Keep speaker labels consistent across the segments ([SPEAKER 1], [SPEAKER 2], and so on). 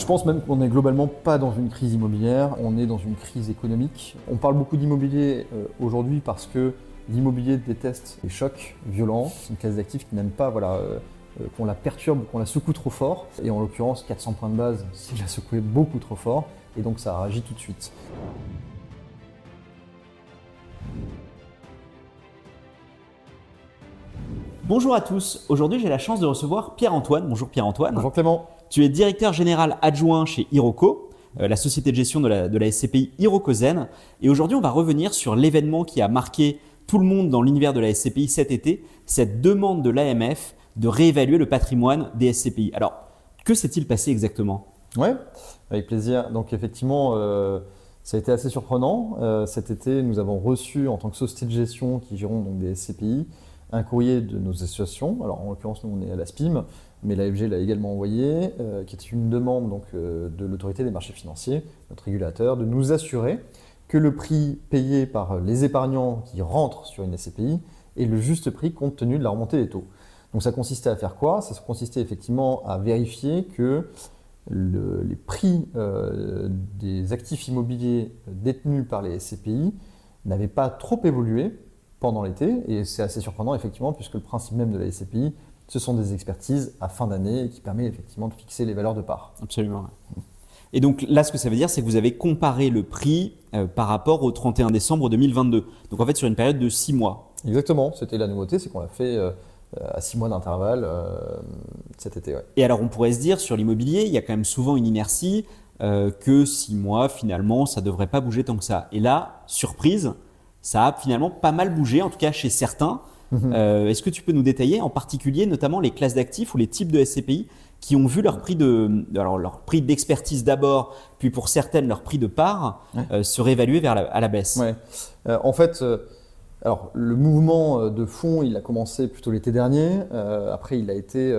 [SPEAKER 1] Je pense même qu'on n'est globalement pas dans une crise immobilière, on est dans une crise économique. On parle beaucoup d'immobilier euh, aujourd'hui parce que l'immobilier déteste les chocs violents. C'est une classe d'actifs qui n'aime pas voilà, euh, euh, qu'on la perturbe, qu'on la secoue trop fort. Et en l'occurrence, 400 points de base, c'est la secouer beaucoup trop fort. Et donc ça réagit tout de suite.
[SPEAKER 2] Bonjour à tous, aujourd'hui j'ai la chance de recevoir Pierre-Antoine. Bonjour Pierre-Antoine.
[SPEAKER 1] Bonjour Clément.
[SPEAKER 2] Tu es directeur général adjoint chez Hiroko, euh, la société de gestion de la, SCPI Hirokozen. Et aujourd'hui on va revenir sur l'événement qui a marqué tout le monde dans l'univers de la SCPI cet été, cette demande de l'AMF de réévaluer le patrimoine des SCPI. Alors, que s'est-il passé exactement?
[SPEAKER 1] Oui, avec plaisir. Donc effectivement, euh, ça a été assez surprenant. Euh, cet été, nous avons reçu en tant que société de gestion qui gérons donc des SCPI un courrier de nos associations. Alors en l'occurrence, nous on est à la SPIM, mais l'AFG l'a également envoyé, euh, qui est une demande donc, euh, de l'autorité des marchés financiers, notre régulateur, de nous assurer que le prix payé par les épargnants qui rentrent sur une SCPI est le juste prix compte tenu de la remontée des taux. Donc ça consistait à faire quoi? Ça consistait effectivement à vérifier que les prix euh, des actifs immobiliers détenus par les SCPI n'avaient pas trop évolué pendant l'été. Et c'est assez surprenant, effectivement, puisque le principe même de la SCPI, ce sont des expertises à fin d'année qui permet effectivement de fixer les valeurs de part.
[SPEAKER 2] Absolument. Et donc là, ce que ça veut dire, c'est que vous avez comparé le prix euh, par rapport au 31 décembre 2022. Donc en fait, sur une période de six mois.
[SPEAKER 1] Exactement. C'était la nouveauté, c'est qu'on l'a fait euh, à six mois d'intervalle euh, cet été.
[SPEAKER 2] Et alors, on pourrait se dire, sur l'immobilier, il y a quand même souvent une inertie que six mois, finalement, ça ne devrait pas bouger tant que ça. Et là, surprise, ça a finalement pas mal bougé, en tout cas chez certains. Mhm. Euh, est-ce que tu peux nous détailler en particulier notamment les classes d'actifs ou les types de SCPI qui ont vu leur prix de alors leur prix d'expertise d'abord, puis pour certaines leur prix de part euh, se réévaluer vers la, à la baisse?
[SPEAKER 1] Ouais. Euh, en fait, alors le mouvement de fond, il a commencé plutôt l'été dernier. après, il a été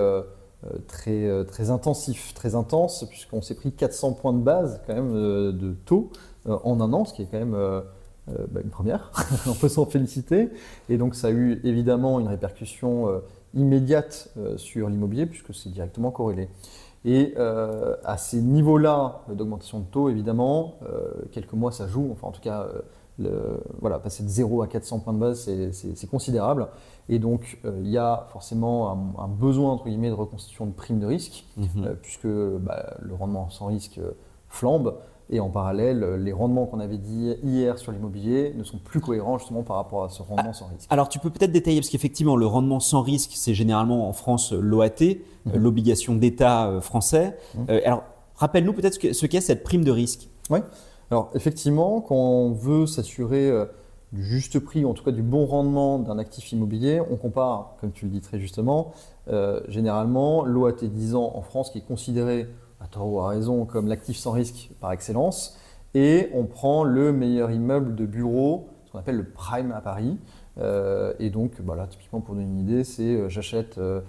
[SPEAKER 1] très très intensif, très intense puisqu'on s'est pris 400 points de base quand même de taux en un an, ce qui est quand même euh, bah, une première, on peut s'en féliciter. Et donc ça a eu évidemment une répercussion euh, immédiate euh, sur l'immobilier puisque c'est directement corrélé. Et à ces niveaux-là d'augmentation de taux, évidemment, quelques mois ça joue, enfin en tout cas, le, voilà, passer de 0 à 400 points de base, c'est considérable. Et donc, il y a forcément un, besoin, entre guillemets, de reconstitution de primes de risque, mhm. puisque bah, le rendement sans risque flambe. Et en parallèle, les rendements qu'on avait dit hier sur l'immobilier ne sont plus cohérents justement par rapport à ce rendement sans risque.
[SPEAKER 2] Alors tu peux peut-être détailler, parce qu'effectivement, le rendement sans risque, c'est généralement en France l'OAT, mhm. l'obligation d'État euh, français. Mhm. Euh, alors rappelle-nous peut-être ce qu'est cette prime de risque.
[SPEAKER 1] Oui, alors effectivement, quand on veut s'assurer euh, du juste prix, en tout cas du bon rendement d'un actif immobilier, on compare, comme tu le dis très justement, généralement l'OAT 10 ans en France qui est considéré à tort ou à raison, comme l'actif sans risque par excellence. Et on prend le meilleur immeuble de bureau, ce qu'on appelle le prime à Paris. Euh, et donc, bah typiquement, pour donner une idée, c'est euh, j'achète euh,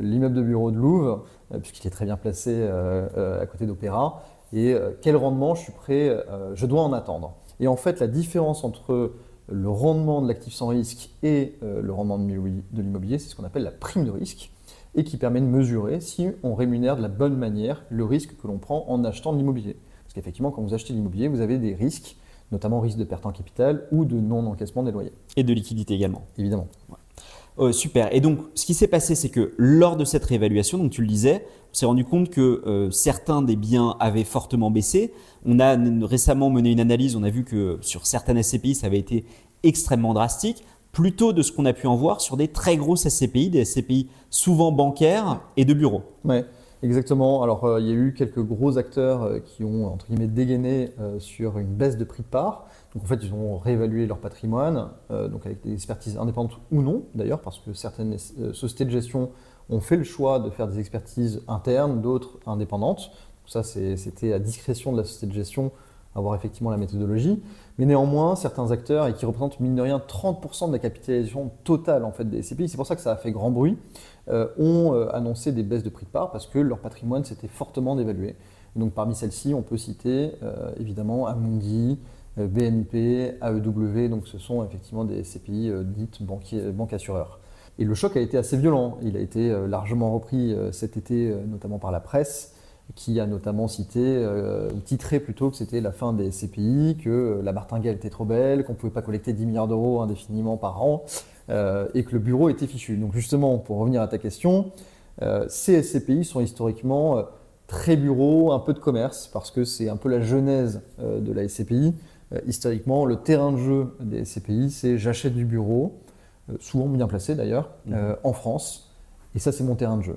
[SPEAKER 1] l'immeuble de bureau de Louvre, puisqu'il est très bien placé à côté d'Opéra, et quel rendement je suis prêt, je dois en attendre. Et en fait, la différence entre le rendement de l'actif sans risque et le rendement de l'immobilier, c'est ce qu'on appelle la prime de risque et qui permet de mesurer si on rémunère de la bonne manière le risque que l'on prend en achetant de l'immobilier. Parce qu'effectivement, quand vous achetez de l'immobilier, vous avez des risques, notamment risque de perte en capital ou de non-encaissement des loyers.
[SPEAKER 2] Et de liquidité également.
[SPEAKER 1] Évidemment.
[SPEAKER 2] Euh, super. Et donc, ce qui s'est passé, c'est que lors de cette réévaluation, donc tu le disais, on s'est rendu compte que euh, certains des biens avaient fortement baissé. On a récemment mené une analyse, on a vu que sur certaines SCPI, ça avait été extrêmement drastique plutôt de ce qu'on a pu en voir sur des très grosses SCPI, des SCPI souvent bancaires et de bureaux.
[SPEAKER 1] Oui, exactement. Alors, euh, il y a eu quelques gros acteurs euh, qui ont, entre guillemets, dégainé euh, sur une baisse de prix de part. Donc, en fait, ils ont réévalué leur patrimoine, donc avec des expertises indépendantes ou non, d'ailleurs, parce que certaines sociétés de gestion ont fait le choix de faire des expertises internes, d'autres indépendantes. ça, c'était à discrétion de la société de gestion avoir effectivement la méthodologie. Mais néanmoins, certains acteurs, et qui représentent mine de rien 30% de la capitalisation totale en fait, des SCPI, c'est pour ça que ça a fait grand bruit, euh, ont euh, annoncé des baisses de prix de part parce que leur patrimoine s'était fortement dévalué. Donc parmi celles-ci, on peut citer euh, évidemment Amundi, BNP, AEW, donc ce sont effectivement des SCPI dites banques assureurs. Et le choc a été assez violent, il a été largement repris cet été, notamment par la presse, qui a notamment cité, euh, titré plutôt que c'était la fin des SCPI, que la martingale était trop belle, qu'on ne pouvait pas collecter 10 milliards d'euros indéfiniment par an, euh, et que le bureau était fichu. Donc justement, pour revenir à ta question, euh, ces SCPI sont historiquement euh, très bureaux, un peu de commerce, parce que c'est un peu la genèse euh, de la SCPI. Euh, historiquement, le terrain de jeu des SCPI, c'est j'achète du bureau, euh, souvent bien placé d'ailleurs, euh, en France, et ça c'est mon terrain de jeu.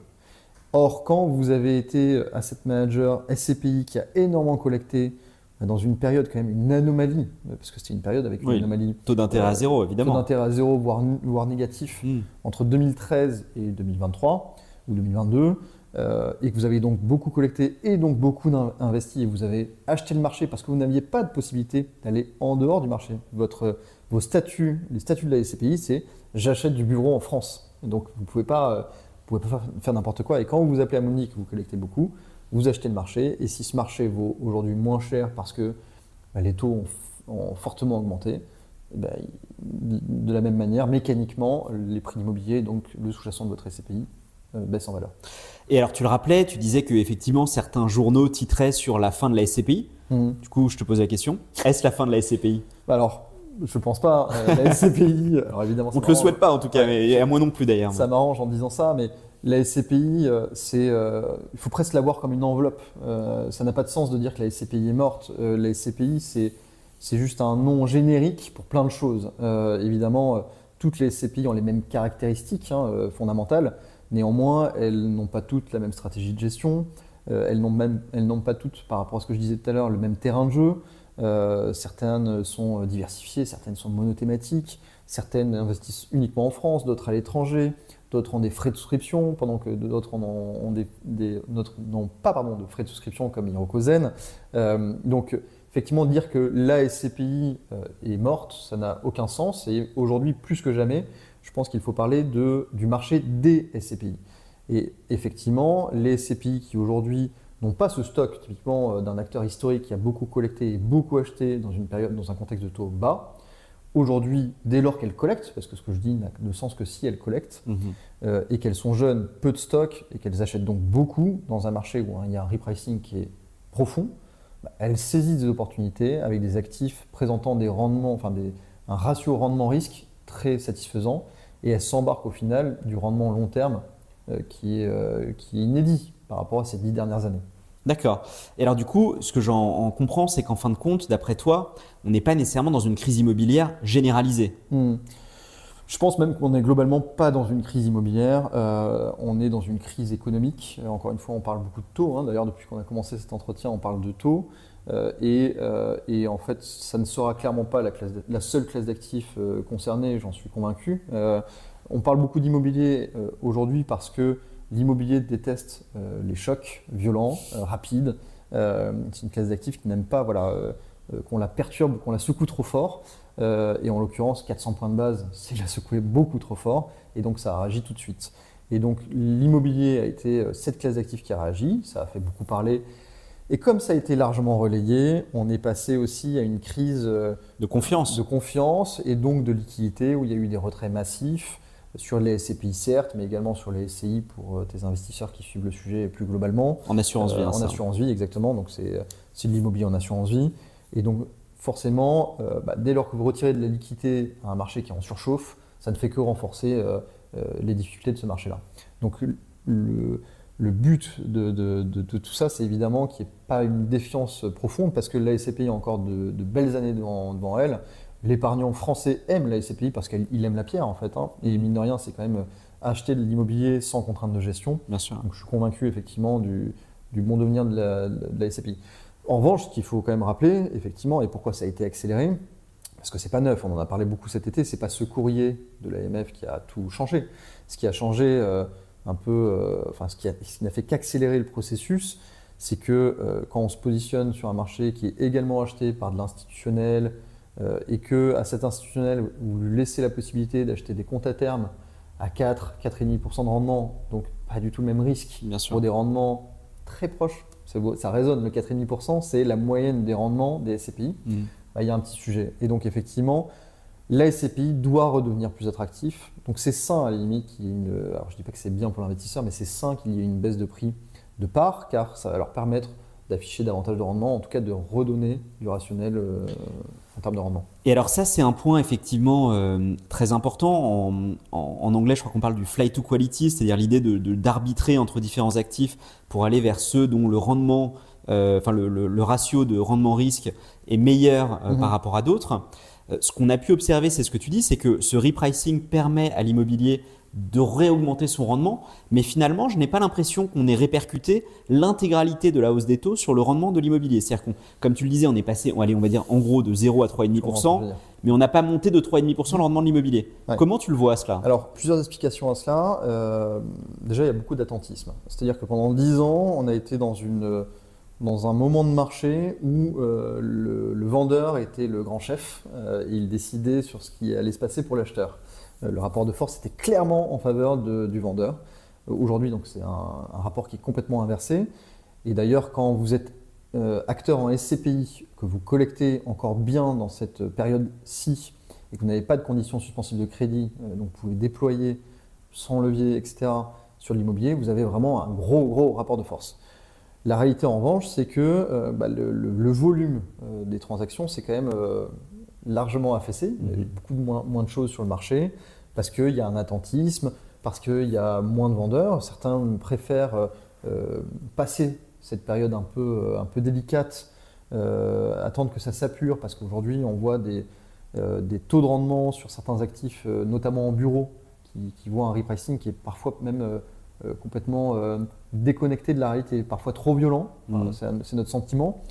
[SPEAKER 1] Or, quand vous avez été asset manager SCPI qui a énormément collecté euh, dans une période quand même une anomalie, euh, parce que c'était une période avec une
[SPEAKER 2] Oui.
[SPEAKER 1] anomalie,
[SPEAKER 2] Taux d'intérêt à
[SPEAKER 1] Euh,
[SPEAKER 2] zéro,
[SPEAKER 1] taux
[SPEAKER 2] évidemment.
[SPEAKER 1] d'intérêt à zéro, voire, voire négatif,
[SPEAKER 2] Hmm.
[SPEAKER 1] entre 2013 et 2023 ou 2022, euh, et que vous avez donc beaucoup collecté et donc beaucoup investi, et vous avez acheté le marché parce que vous n'aviez pas de possibilité d'aller en dehors du marché. Votre, vos statuts, les statuts de la SCPI, c'est j'achète du bureau en France. Donc vous ne pouvez pas, pouvez pas faire, n'importe quoi. Et quand vous vous appelez Amundi que vous collectez beaucoup, vous achetez le marché. Et si ce marché vaut aujourd'hui moins cher parce que bah, les taux ont, ont fortement augmenté, eh ben, de la même manière, mécaniquement, les prix immobiliers, donc le sous-jacent de votre SCPI, euh, baissent en valeur.
[SPEAKER 2] Et alors, tu le rappelais, tu disais que effectivement certains journaux titraient sur la fin de la SCPI. Du coup, je te pose la question est-ce la fin de la SCPI
[SPEAKER 1] Bah Alors, je pense pas. euh, la SCPI, alors évidemment, ça
[SPEAKER 2] On te le souhaite pas en tout cas, mais et à moi non plus d'ailleurs.
[SPEAKER 1] Ça m'arrange en disant ça, mais la SCPI, euh, c'est, euh, il faut presque la voir comme une enveloppe. Euh, ça n'a pas de sens de dire que la SCPI est morte. La SCPI, c'est, c'est juste un nom générique pour plein de choses. Évidemment, toutes les SCPI ont les mêmes caractéristiques hein, fondamentales. Néanmoins, elles n'ont pas toutes la même stratégie de gestion. Elles, n'ont même, elles n'ont pas toutes, par rapport à ce que je disais tout à l'heure, le même terrain de jeu. Euh, certaines sont diversifiées, certaines sont monothématiques, certaines investissent uniquement en France, d'autres à l'étranger, d'autres ont des frais de souscription, pendant que d'autres n'ont pas pardon, de frais de souscription comme Hirokozen. Euh, donc effectivement, dire que la SCPI euh, est morte, ça n'a aucun sens. Et aujourd'hui, plus que jamais, je pense qu'il faut parler du marché des SCPI. Et effectivement, les SCPI qui aujourd'hui n'ont pas ce stock typiquement euh, d'un acteur historique qui a beaucoup collecté et beaucoup acheté dans une période, dans un contexte de taux bas, aujourd'hui, dès lors qu'elles collectent, parce que ce que je dis n'a de sens que si elles collectent,
[SPEAKER 2] Mhm.
[SPEAKER 1] euh, et qu'elles sont jeunes, peu de stock, et qu'elles achètent donc beaucoup dans un marché où hein, il y a un repricing qui est profond, bah, elles saisissent des opportunités avec des actifs présentant des rendements, enfin des, un ratio rendement-risque très satisfaisant, et elles s'embarquent au final du rendement long terme euh, qui, est, euh, qui est inédit par rapport à ces dix dernières années.
[SPEAKER 2] D'accord. Et alors du coup, ce que j'en en comprends, c'est qu'en fin de compte, d'après toi, on n'est pas nécessairement dans une crise immobilière généralisée.
[SPEAKER 1] Hmm. Je pense même qu'on n'est globalement pas dans une crise immobilière, euh, on est dans une crise économique. Euh, Encore une fois, on parle beaucoup de taux. hein. D'ailleurs, depuis qu'on a commencé cet entretien, on parle de taux. Euh, et, en fait, ça ne sera clairement pas la, seule classe d'actifs concernée, j'en suis convaincu. On parle beaucoup d'immobilier aujourd'hui parce que l'immobilier déteste euh, les chocs violents, euh, rapides. Euh, c'est une classe d'actifs qui n'aime pas voilà, qu'on la perturbe, qu'on la secoue trop fort. Et en l'occurrence, 400 points de base, c'est la secouer beaucoup trop fort, et donc ça a réagi tout de suite. Et donc l'immobilier a été cette classe d'actifs qui a réagi, ça a fait beaucoup parler. Et comme ça a été largement relayé, on est passé aussi à une crise
[SPEAKER 2] De confiance.
[SPEAKER 1] de confiance et donc de liquidité où il y a eu des retraits massifs sur les SCPI certes, mais également sur les SCI pour euh, tes investisseurs qui suivent le sujet plus globalement.
[SPEAKER 2] En assurance vie.
[SPEAKER 1] Euh,
[SPEAKER 2] hein,
[SPEAKER 1] en
[SPEAKER 2] ça.
[SPEAKER 1] assurance vie, exactement. Donc c'est c'est de l'immobilier en assurance vie. Et donc forcément, euh, bah, dès lors que vous retirez de la liquidité à un marché qui est en surchauffe, ça ne fait que renforcer euh, euh, les difficultés de ce marché-là. Donc le, le but de, de- de- de tout ça, c'est évidemment qu'il n'y ait pas une défiance profonde, parce que la SCPI a encore de, de belles années devant, devant elle. L'épargnant français aime la SCPI parce qu'il aime la pierre, en fait. hein. Et mine de rien, c'est quand même acheter de l'immobilier sans contrainte de gestion.
[SPEAKER 2] Bien sûr.
[SPEAKER 1] Donc je suis convaincu effectivement du, du bon devenir de la, de la SCPI. En revanche, ce qu'il faut quand même rappeler, effectivement, et pourquoi ça a été accéléré, parce que c'est pas neuf, on en a parlé beaucoup cet été, c'est pas ce courrier de l'AMF qui a tout changé. Ce qui a changé euh, un peu, euh, enfin ce qui a- ce qui n'a fait qu'accélérer le processus, c'est que euh, quand on se positionne sur un marché qui est également acheté par de l'institutionnel, euh, et que à cet institutionnel, vous lui laissez la possibilité d'acheter des comptes à terme à 4, 4,5% de rendement, donc pas du tout le même risque,
[SPEAKER 2] Bien sûr.
[SPEAKER 1] pour des rendements très proches. Ça, résonne, le 4,5%, c'est la moyenne des rendements des SCPI.
[SPEAKER 2] Mhm.
[SPEAKER 1] Bah, il y a un petit sujet. Et donc, effectivement, la SCPI doit redevenir plus attractif. Donc, c'est sain, à la limite, qu'il y ait une. Alors, je ne dis pas que c'est bien pour l'investisseur, mais c'est sain qu'il y ait une baisse de prix de part, car ça va leur permettre d'afficher davantage de rendement, en tout cas de redonner du rationnel euh, en de.
[SPEAKER 2] Et alors ça, c'est un point effectivement euh, très important. En, anglais, je crois qu'on parle du fly to quality, c'est-à-dire l'idée de, d'arbitrer entre différents actifs pour aller vers ceux dont le rendement, enfin le, ratio de rendement-risque est meilleur mhm. par rapport à d'autres. ce qu'on a pu observer, c'est ce que tu dis, c'est que ce repricing permet à l'immobilier de réaugmenter son rendement, mais finalement, je n'ai pas l'impression qu'on ait répercuté l'intégralité de la hausse des taux sur le rendement de l'immobilier. C'est-à-dire qu'on, comme tu le disais, on est passé, allez, on va dire en gros de 0 à 3,5%, mais on n'a pas monté de 3,5% le rendement de l'immobilier. Comment tu le vois cela?
[SPEAKER 1] Alors, plusieurs explications à cela. Euh, déjà, il y a beaucoup d'attentisme. C'est-à-dire que pendant 10 ans, on a été dans une dans un moment de marché où euh, le, vendeur était le grand chef, euh, il décidait sur ce qui allait se passer pour l'acheteur. Euh, le rapport de force était clairement en faveur du vendeur. Euh, aujourd'hui, donc c'est un, rapport qui est complètement inversé. Et d'ailleurs, quand vous êtes acteur en SCPI, que vous collectez encore bien dans cette période-ci, et que vous n'avez pas de conditions suspensives de crédit, donc vous pouvez déployer sans levier, etc., sur l'immobilier, vous avez vraiment un gros, gros rapport de force. La réalité, en revanche, c'est que bah, le, volume des transactions, c'est quand même largement affaissé. Il y a mhm. beaucoup moins, moins, de choses sur le marché parce qu'il y a un attentisme, parce qu'il y a moins de vendeurs. Certains préfèrent euh, euh, passer cette période un peu, euh, un peu délicate, attendre que ça s'appure, parce qu'aujourd'hui, on voit des, des, taux de rendement sur certains actifs, notamment en bureau, qui, qui, voient un repricing qui est parfois même complètement déconnecté de la réalité, parfois trop violent. Mhm. C'est notre sentiment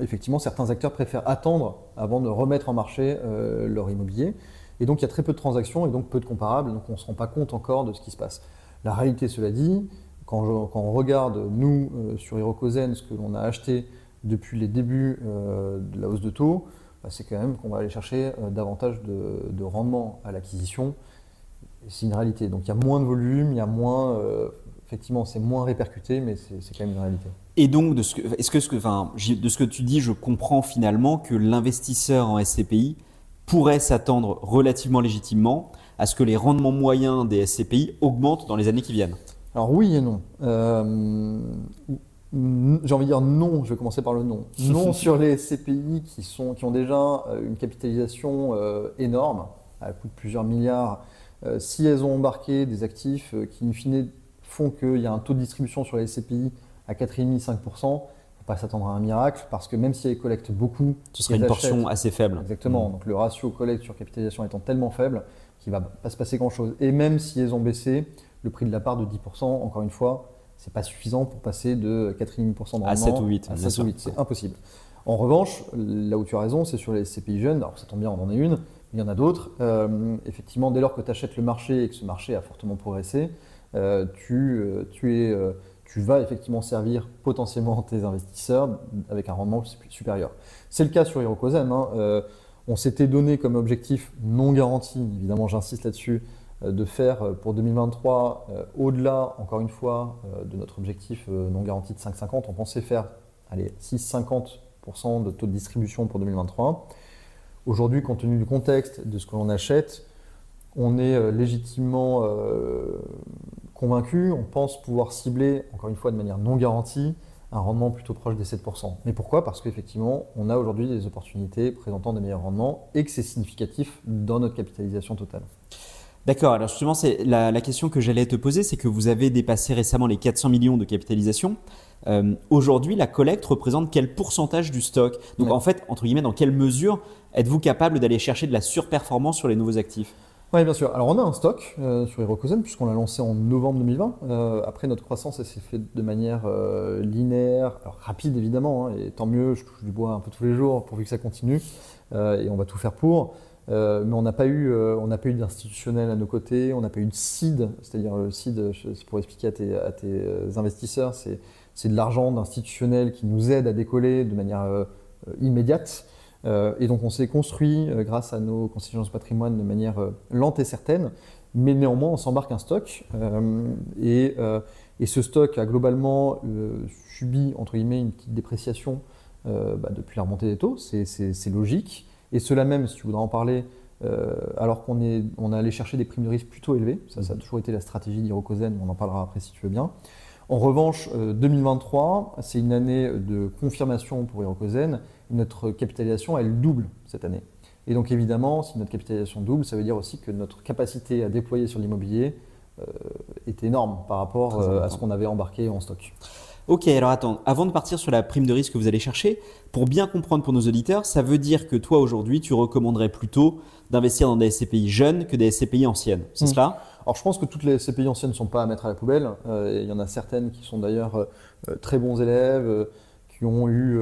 [SPEAKER 1] effectivement, certains acteurs préfèrent attendre avant de remettre en marché euh, leur immobilier. Et donc, il y a très peu de transactions et donc peu de comparables. Donc, on ne se rend pas compte encore de ce qui se passe. La réalité, cela dit, quand, on regarde, nous, euh, sur Hirokozen, ce que l'on a acheté depuis les débuts euh, de la hausse de taux, bah, c'est quand même qu'on va aller chercher davantage de, de rendement à l'acquisition. C'est une réalité. Donc, il y a moins de volume, il y a moins effectivement, c'est moins répercuté, mais c'est quand même une réalité.
[SPEAKER 2] Et donc, de ce que, est-ce que, ce que, enfin, de ce que tu dis, je comprends finalement que l'investisseur en SCPI pourrait s'attendre relativement légitimement à ce que les rendements moyens des SCPI augmentent dans les années qui viennent.
[SPEAKER 1] Alors oui et non. Euh, j'ai envie de dire non, je vais commencer par le non. Non sur les SCPI qui, sont, qui ont déjà euh, une capitalisation euh, énorme, à coût de plusieurs milliards. Si elles ont embarqué des actifs qui, in fine, font qu'il y a un taux de distribution sur les SCPI à 4,5-5%, il ne faut pas s'attendre à un miracle parce que même si elles collectent beaucoup,
[SPEAKER 2] ce serait une portion assez faible.
[SPEAKER 1] Exactement. Mmh. Donc le ratio collecte sur capitalisation étant tellement faible qu'il ne va pas se passer grand-chose. Et même si elles ont baissé, le prix de la part de 10%, encore une fois, c'est pas suffisant pour passer de 4,5%
[SPEAKER 2] à 7 ou 8.
[SPEAKER 1] À 7 ou 8, c'est impossible. En revanche, là où tu as raison, c'est sur les SCPI jeunes. Alors ça tombe bien, on en est une, il y en a d'autres. Euh, effectivement, dès lors que tu achètes le marché et que ce marché a fortement progressé, euh, tu, euh, tu, es, euh, tu vas effectivement servir potentiellement tes investisseurs avec un rendement supérieur. C'est le cas sur Hirokozen. Hein. on s'était donné comme objectif non garanti, évidemment j'insiste là-dessus, de faire pour 2023, au-delà, encore une fois, de notre objectif non garanti de 5,50, on pensait faire allez, 6,50% de taux de distribution pour 2023. Aujourd'hui, compte tenu du contexte, de ce que l'on achète, on est légitimement convaincu, on pense pouvoir cibler, encore une fois de manière non garantie, un rendement plutôt proche des 7%. Mais pourquoi? Parce qu'effectivement, on a aujourd'hui des opportunités présentant des meilleurs rendements et que c'est significatif dans notre capitalisation totale.
[SPEAKER 2] D'accord, alors justement, c'est la, question que j'allais te poser, c'est que vous avez dépassé récemment les 400 millions de capitalisation. Euh, aujourd'hui, la collecte représente quel pourcentage du stock? Donc en fait, entre guillemets, dans quelle mesure êtes-vous capable d'aller chercher de la surperformance sur les nouveaux actifs?
[SPEAKER 1] Oui, bien sûr. Alors, on a un stock euh, sur Hirokozen, puisqu'on l'a lancé en novembre 2020. Euh, après, notre croissance, s'est faite de manière euh, linéaire, rapide évidemment, hein, et tant mieux, je touche du bois un peu tous les jours pourvu que ça continue, et on va tout faire pour. mais on n'a pas eu, eu d'institutionnel à nos côtés, on n'a pas eu de seed, c'est-à-dire le seed, c'est pour expliquer à tes, à tes investisseurs, c'est de l'argent d'institutionnel qui nous aide à décoller de manière immédiate. Euh, et donc on s'est construit euh, grâce à nos constitutions de patrimoine de manière euh, lente et certaine, mais néanmoins on s'embarque un stock et, ce stock a globalement subi entre guillemets une petite dépréciation bah, depuis la remontée des taux, c'est logique. Et cela même, si tu voudrais en parler, alors qu'on est, on est allé chercher des primes de risque plutôt élevées, ça, ça a toujours été la stratégie d'Hirokozen, on en parlera après si tu veux bien. En revanche, 2023, c'est une année de confirmation pour Hirokozen. Notre capitalisation, elle double cette année. Et donc évidemment, si notre capitalisation double, ça veut dire aussi que notre capacité à déployer sur l'immobilier est énorme par rapport à ce qu'on avait embarqué en stock.
[SPEAKER 2] Ok, alors attends, avant de partir sur la prime de risque que vous allez chercher, pour bien comprendre pour nos auditeurs, ça veut dire que toi aujourd'hui, tu recommanderais plutôt d'investir dans des SCPI jeunes que des SCPI anciennes, c'est mmh. cela?
[SPEAKER 1] Alors je pense que toutes les SCPI anciennes ne sont pas à mettre à la poubelle. Euh, il y en a certaines qui sont d'ailleurs euh, euh, très bons élèves, qui ont eu,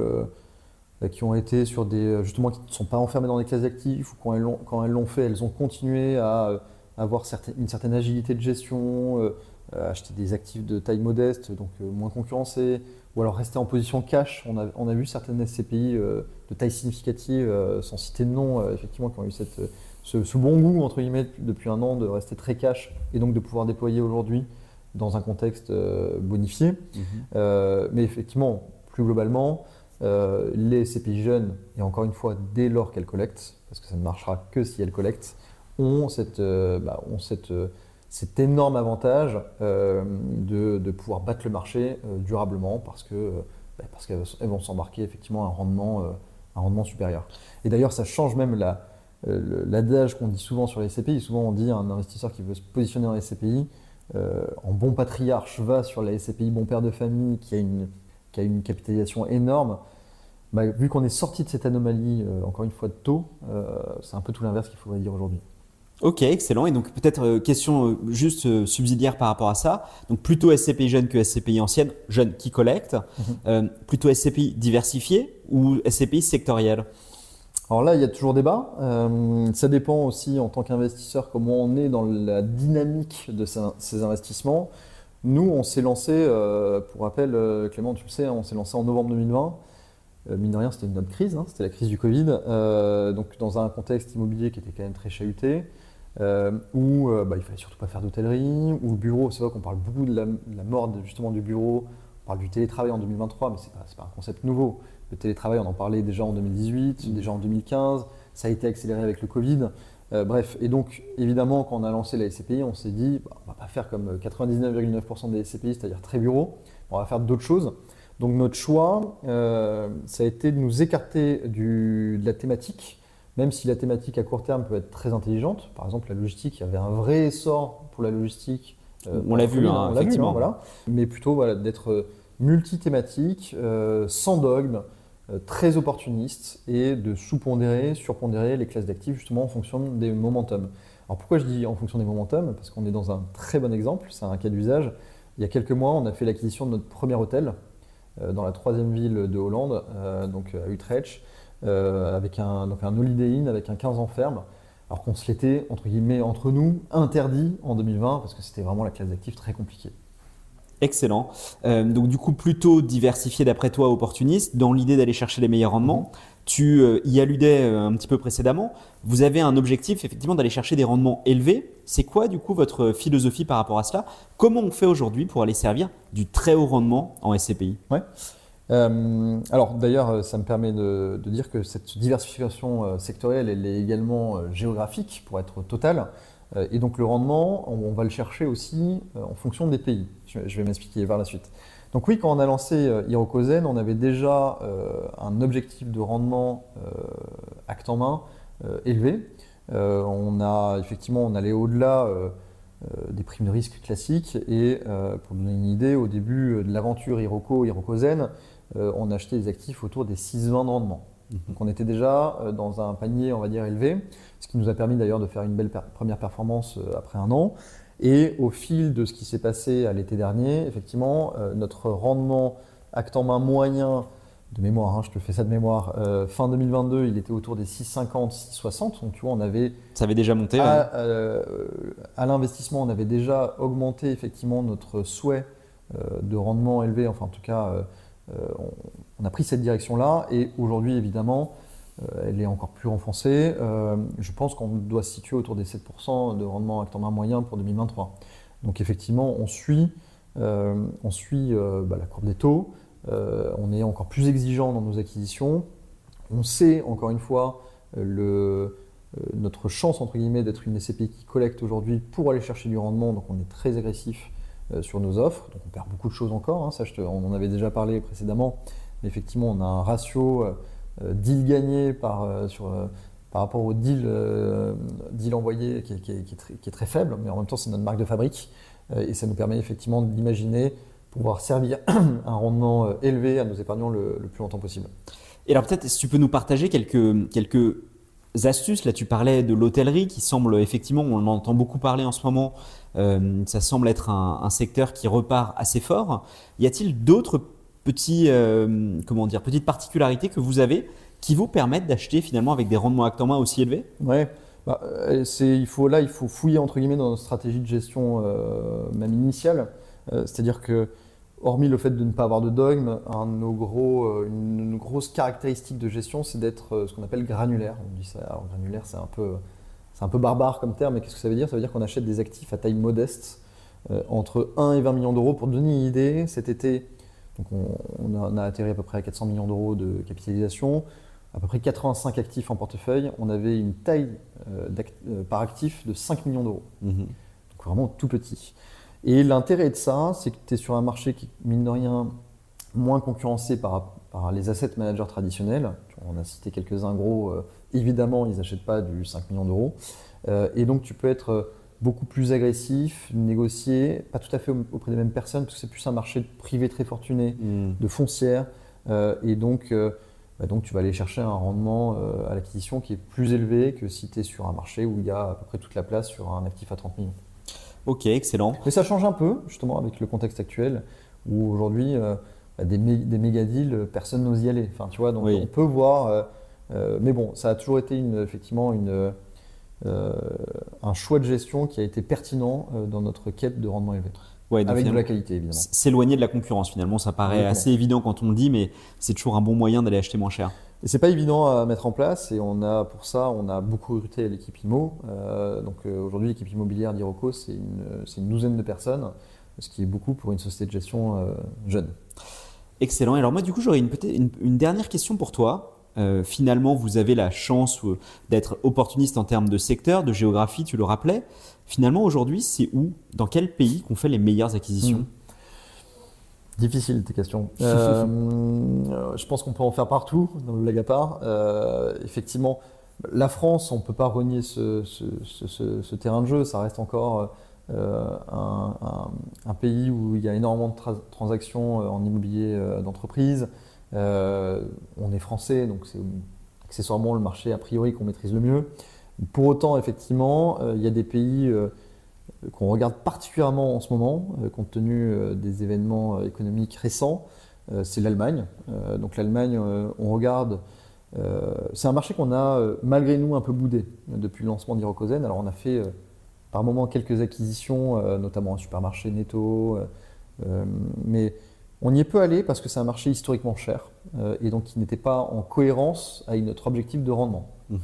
[SPEAKER 1] qui ont été sur des, justement, qui ne sont pas enfermées dans des classes d'actifs ou quand elles l'ont, fait, elles ont continué à avoir une certaine agilité de gestion acheter des actifs de taille modeste, donc moins concurrencés, ou alors rester en position cash. On a, vu certaines SCPI de taille significative, sans citer de nom, effectivement, qui ont eu cette, ce, bon goût, entre guillemets, depuis un an, de rester très cash et donc de pouvoir déployer aujourd'hui dans un contexte bonifié. Mhm. mais effectivement, plus globalement, les SCPI jeunes, et encore une fois, dès lors qu'elles collectent, parce que ça ne marchera que si elles collectent, ont cette, bah, ont cette cet énorme avantage euh, de, pouvoir battre le marché euh, durablement parce que euh, bah, parce qu'elles vont s'embarquer effectivement un rendement, un rendement supérieur. Et d'ailleurs, ça change même l'adage qu'on dit souvent sur les SCPI. Souvent, on dit à un investisseur qui veut se positionner dans les SCPI, en bon patriarche, va sur la SCPI bon père de famille qui a une, qui a une capitalisation énorme. Bah, vu qu'on est sorti de cette anomalie, encore une fois, de taux, c'est un peu tout l'inverse qu'il faudrait dire aujourd'hui.
[SPEAKER 2] Ok, excellent. Et donc peut-être euh, question euh, juste euh, subsidiaire par rapport à ça. Donc plutôt SCPI jeune que SCPI ancienne, jeune qui collecte. Mhm. plutôt SCPI diversifié ou SCPI sectoriel?
[SPEAKER 1] Alors là, il y a toujours débat. ça dépend aussi en tant qu'investisseur comment on est dans la dynamique de ces investissements. Nous, on s'est lancé, pour rappel, Clément, tu le sais, hein, on s'est lancé en novembre 2020. mine de rien, c'était une autre crise, hein, c'était la crise du Covid. donc dans un contexte immobilier qui était quand même très chahuté. Euh, où euh, bah, il fallait surtout pas faire d'hôtellerie, ou le bureau, c'est vrai qu'on parle beaucoup de la, mort justement du bureau, on parle du télétravail en 2023, mais ce n'est pas, pas, un concept nouveau. Le télétravail, on en parlait déjà en 2018, mmh. déjà en 2015, ça a été accéléré avec le Covid. Euh, bref, et donc évidemment, quand on a lancé la SCPI, on s'est dit, bah, on va pas faire comme 99,9% des SCPI, c'est-à-dire très bureau, on va faire d'autres choses. Donc notre choix, ça a été de nous écarter du, de la thématique même si la thématique à court terme peut être très intelligente. Par exemple, la logistique, il y avait un vrai essor pour la logistique.
[SPEAKER 2] Euh, on l'a vu, hein, hein, effectivement.
[SPEAKER 1] voilà. Mais plutôt voilà, d'être euh, multithématique, euh, sans dogme, très opportuniste et de sous-pondérer, surpondérer les classes d'actifs justement en fonction des momentum. Alors pourquoi je dis en fonction des momentum Parce qu'on est dans un très bon exemple, c'est un cas d'usage. Il y a quelques mois, on a fait l'acquisition de notre premier hôtel dans la troisième ville de Hollande, donc à Utrecht. Euh, avec un, donc Holiday Inn avec un 15 ans ferme, alors qu'on se l'était, entre guillemets, entre nous, interdit en 2020 parce que c'était vraiment la classe d'actifs très compliquée.
[SPEAKER 2] Excellent. Euh, donc du coup, plutôt diversifié d'après toi, opportuniste, dans l'idée d'aller chercher les meilleurs rendements. Tu euh, y alludais un petit peu précédemment. Vous avez un objectif effectivement d'aller chercher des rendements élevés. C'est quoi du coup votre philosophie par rapport à cela? Comment on fait aujourd'hui pour aller servir du très haut rendement en SCPI
[SPEAKER 1] ouais. Euh, alors d'ailleurs, ça me permet de, dire que cette diversification euh, sectorielle, elle est également euh, géographique pour être totale. Et donc le rendement, on, va le chercher aussi en fonction des pays. Je, vais m'expliquer vers la suite. Donc oui, quand on a lancé Hirokozen, on avait déjà un objectif de rendement acte en main élevé. on a effectivement, on allait au-delà des primes de risque classiques. Et pour donner une idée, au début de l'aventure Hiroko, Hirokozen, euh, on achetait des actifs autour des 6,20 de rendement. Mhm. Donc on était déjà euh, dans un panier, on va dire, élevé, ce qui nous a permis d'ailleurs de faire une belle première performance euh, après un an. Et au fil de ce qui s'est passé à l'été dernier, effectivement, notre rendement acte en main moyen de mémoire, hein, je te fais ça de mémoire, fin 2022, il était autour des 6,50, 6,60. Donc tu vois, on avait.
[SPEAKER 2] Ça avait déjà monté.
[SPEAKER 1] À, à l'investissement, on avait déjà augmenté effectivement notre souhait de rendement élevé, enfin en tout cas euh, on, a pris cette direction-là et aujourd'hui, évidemment, euh, elle est encore plus renforcée. Euh, je pense qu'on doit se situer autour des 7% de rendement acte en main moyen pour 2023. Donc effectivement, on suit, on suit bah, la courbe des taux, on est encore plus exigeant dans nos acquisitions. On sait, encore une fois, notre chance, entre guillemets, d'être une SCPI qui collecte aujourd'hui pour aller chercher du rendement, donc on est très agressif sur nos offres. Donc on perd beaucoup de choses encore, hein, ça, on en avait déjà parlé précédemment. Effectivement, on a un ratio deal gagné par, sur, par rapport au deal, deal envoyé qui, est très, faible, mais en même temps, c'est notre marque de fabrique. et ça nous permet effectivement d'imaginer pouvoir servir un rendement élevé à nos épargnants le, plus longtemps possible.
[SPEAKER 2] Et alors peut-être si tu peux nous partager quelques, quelques astuces. Là, tu parlais de l'hôtellerie qui semble effectivement, on en entend beaucoup parler en ce moment, euh, ça semble être un, secteur qui repart assez fort. Y a-t-il d'autres petits, euh, comment dire, petites particularités que vous avez qui vous permettent d'acheter finalement avec des rendements actes en main aussi élevés
[SPEAKER 1] Ouais. Bah, euh, il faut, là, il faut fouiller entre guillemets dans notre stratégie de gestion même initiale. C'est-à-dire que hormis le fait de ne pas avoir de dogme, un gros, euh, une, grosse caractéristique de gestion, c'est d'être euh, ce qu'on appelle granulaire. On dit ça, alors granulaire, c'est un peu, c'est un peu barbare comme terme, mais qu'est-ce que ça veut dire? Ça veut dire qu'on achète des actifs à taille modeste, euh, entre 1 et 20 millions d'euros. Pour donner une idée, cet été, donc on, a, atterri à peu près à 400 millions d'euros de capitalisation, à peu près 85 actifs en portefeuille. On avait une taille par actif de 5 millions d'euros. Mmh donc vraiment tout petit. Et l'intérêt de ça, c'est que tu es sur un marché qui, mine de rien, moins concurrencé par, les asset managers traditionnels. On a cité quelques-uns gros. Euh, évidemment, ils n'achètent pas du 5 millions d'euros. Euh, et donc, tu peux être euh, beaucoup plus agressif, négocier, pas tout à fait auprès des mêmes personnes, parce que c'est plus un marché privé très fortuné, hmm. de foncière. et donc, bah, donc, tu vas aller chercher un rendement à l'acquisition qui est plus élevé que si tu es sur un marché où il y a à peu près toute la place sur un actif à 30 millions.
[SPEAKER 2] Ok, excellent.
[SPEAKER 1] Mais ça change un peu, justement, avec le contexte actuel, où aujourd'hui, euh, bah, des, des méga deals, personne n'ose y aller. Enfin, tu vois, donc on peut voir. Euh, euh, mais bon, ça a toujours été une, effectivement une, un choix de gestion qui a été pertinent dans notre quête de rendement élevé. Ouais, avec de la qualité, évidemment.
[SPEAKER 2] S'éloigner de la concurrence, finalement, ça paraît assez évident quand on le dit, mais c'est toujours un bon moyen d'aller acheter moins cher.
[SPEAKER 1] Et c'est pas évident à mettre en place et on a pour ça on a beaucoup recruté l'équipe IMO. Euh, donc euh, aujourd'hui l'équipe immobilière d'Iroco c'est une, une, douzaine de personnes, ce qui est beaucoup pour une société de gestion euh, jeune.
[SPEAKER 2] Excellent. Alors moi du coup j'aurais une, une, une, dernière question pour toi. Finalement vous avez la chance d'être opportuniste en termes de secteur, de géographie, tu le rappelais. Finalement aujourd'hui c'est où, dans quel pays qu'on fait les meilleures acquisitions mmh.
[SPEAKER 1] Difficile tes questions. Euh, euh, je pense qu'on peut en faire partout dans le Lagapar. Euh, effectivement, la France, on ne peut pas renier ce, terrain de jeu. Ça reste encore un, pays où il y a énormément de transactions en immobilier d'entreprise. On est français, donc c'est accessoirement le marché a priori qu'on maîtrise le mieux. Pour autant, effectivement, il y a des pays qu'on regarde particulièrement en ce moment, euh, compte tenu euh, des événements euh, économiques récents, c'est l'Allemagne. donc l'Allemagne, on regarde, c'est un marché qu'on a malgré nous un peu boudé depuis le lancement d'Irokozen. Alors on a fait par moment quelques acquisitions, notamment un supermarché Netto, mais on y est peu allé parce que c'est un marché historiquement cher et donc qui n'était pas en cohérence avec notre objectif de rendement. Mmh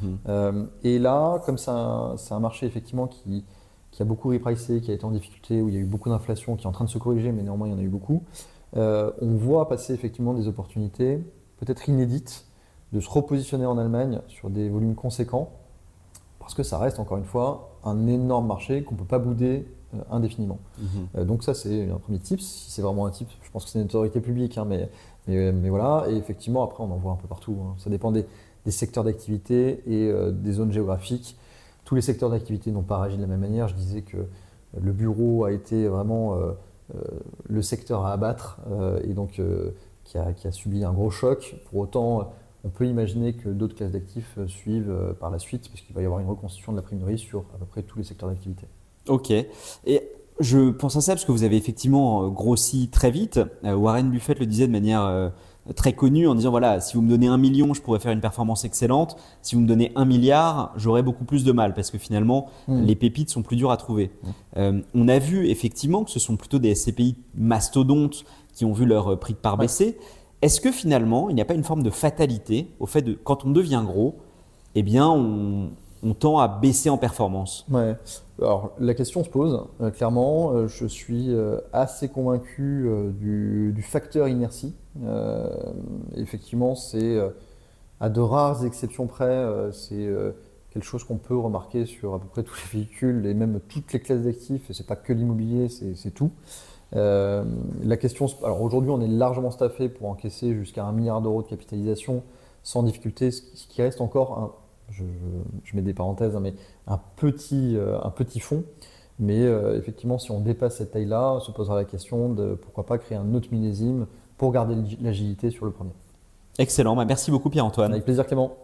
[SPEAKER 1] et là, comme c'est un, marché effectivement qui, qui a beaucoup repricé, qui a été en difficulté, où il y a eu beaucoup d'inflation, qui est en train de se corriger, mais néanmoins il y en a eu beaucoup, euh, on voit passer effectivement des opportunités, peut-être inédites, de se repositionner en Allemagne sur des volumes conséquents, parce que ça reste encore une fois un énorme marché qu'on ne peut pas bouder euh, indéfiniment. Mhm. Euh, donc ça c'est un premier tip, si c'est vraiment un tip, je pense que c'est une autorité publique, hein, mais, mais, voilà, et effectivement après on en voit un peu partout, hein. ça dépend des, des secteurs d'activité et des zones géographiques tous les secteurs d'activité n'ont pas réagi de la même manière. Je disais que le bureau a été vraiment euh, euh, le secteur à abattre euh, et donc qui a, subi un gros choc. Pour autant, on peut imaginer que d'autres classes d'actifs suivent par la suite, parce qu'il va y avoir une reconstitution de la primerie sur à peu près tous les secteurs d'activité.
[SPEAKER 2] Ok. Et je pense à ça parce que vous avez effectivement grossi très vite. Warren Buffett le disait de manière très connu en disant voilà, si vous me donnez un million, je pourrais faire une performance excellente. Si vous me donnez un milliard, j'aurais beaucoup plus de mal parce que finalement, hmm. les pépites sont plus dures à trouver. Hmm. Euh, on a vu effectivement que ce sont plutôt des SCPI mastodontes qui ont vu leur euh, prix de part baisser. Est-ce que finalement, il n'y a pas une forme de fatalité au fait de quand on devient gros, eh bien, on, on tend à baisser en performance.
[SPEAKER 1] Alors la question se pose, euh, clairement, euh, je suis euh, assez convaincu du, facteur inertie. effectivement, c'est à de rares exceptions près, c'est quelque chose qu'on peut remarquer sur à peu près tous les véhicules et même toutes les classes d'actifs, et c'est pas que l'immobilier, c'est tout. la question, alors aujourd'hui, on est largement staffé pour encaisser jusqu'à un milliard d'euros de capitalisation sans difficulté, ce qui reste encore un, je, mets des parenthèses, hein, mais un petit, un petit fonds. Mais effectivement, si on dépasse cette taille-là, on se posera la question de pourquoi pas créer un autre millésime pour garder l'agilité sur le premier.
[SPEAKER 2] Excellent, bah, merci beaucoup Pierre-Antoine.
[SPEAKER 1] Avec plaisir Clément.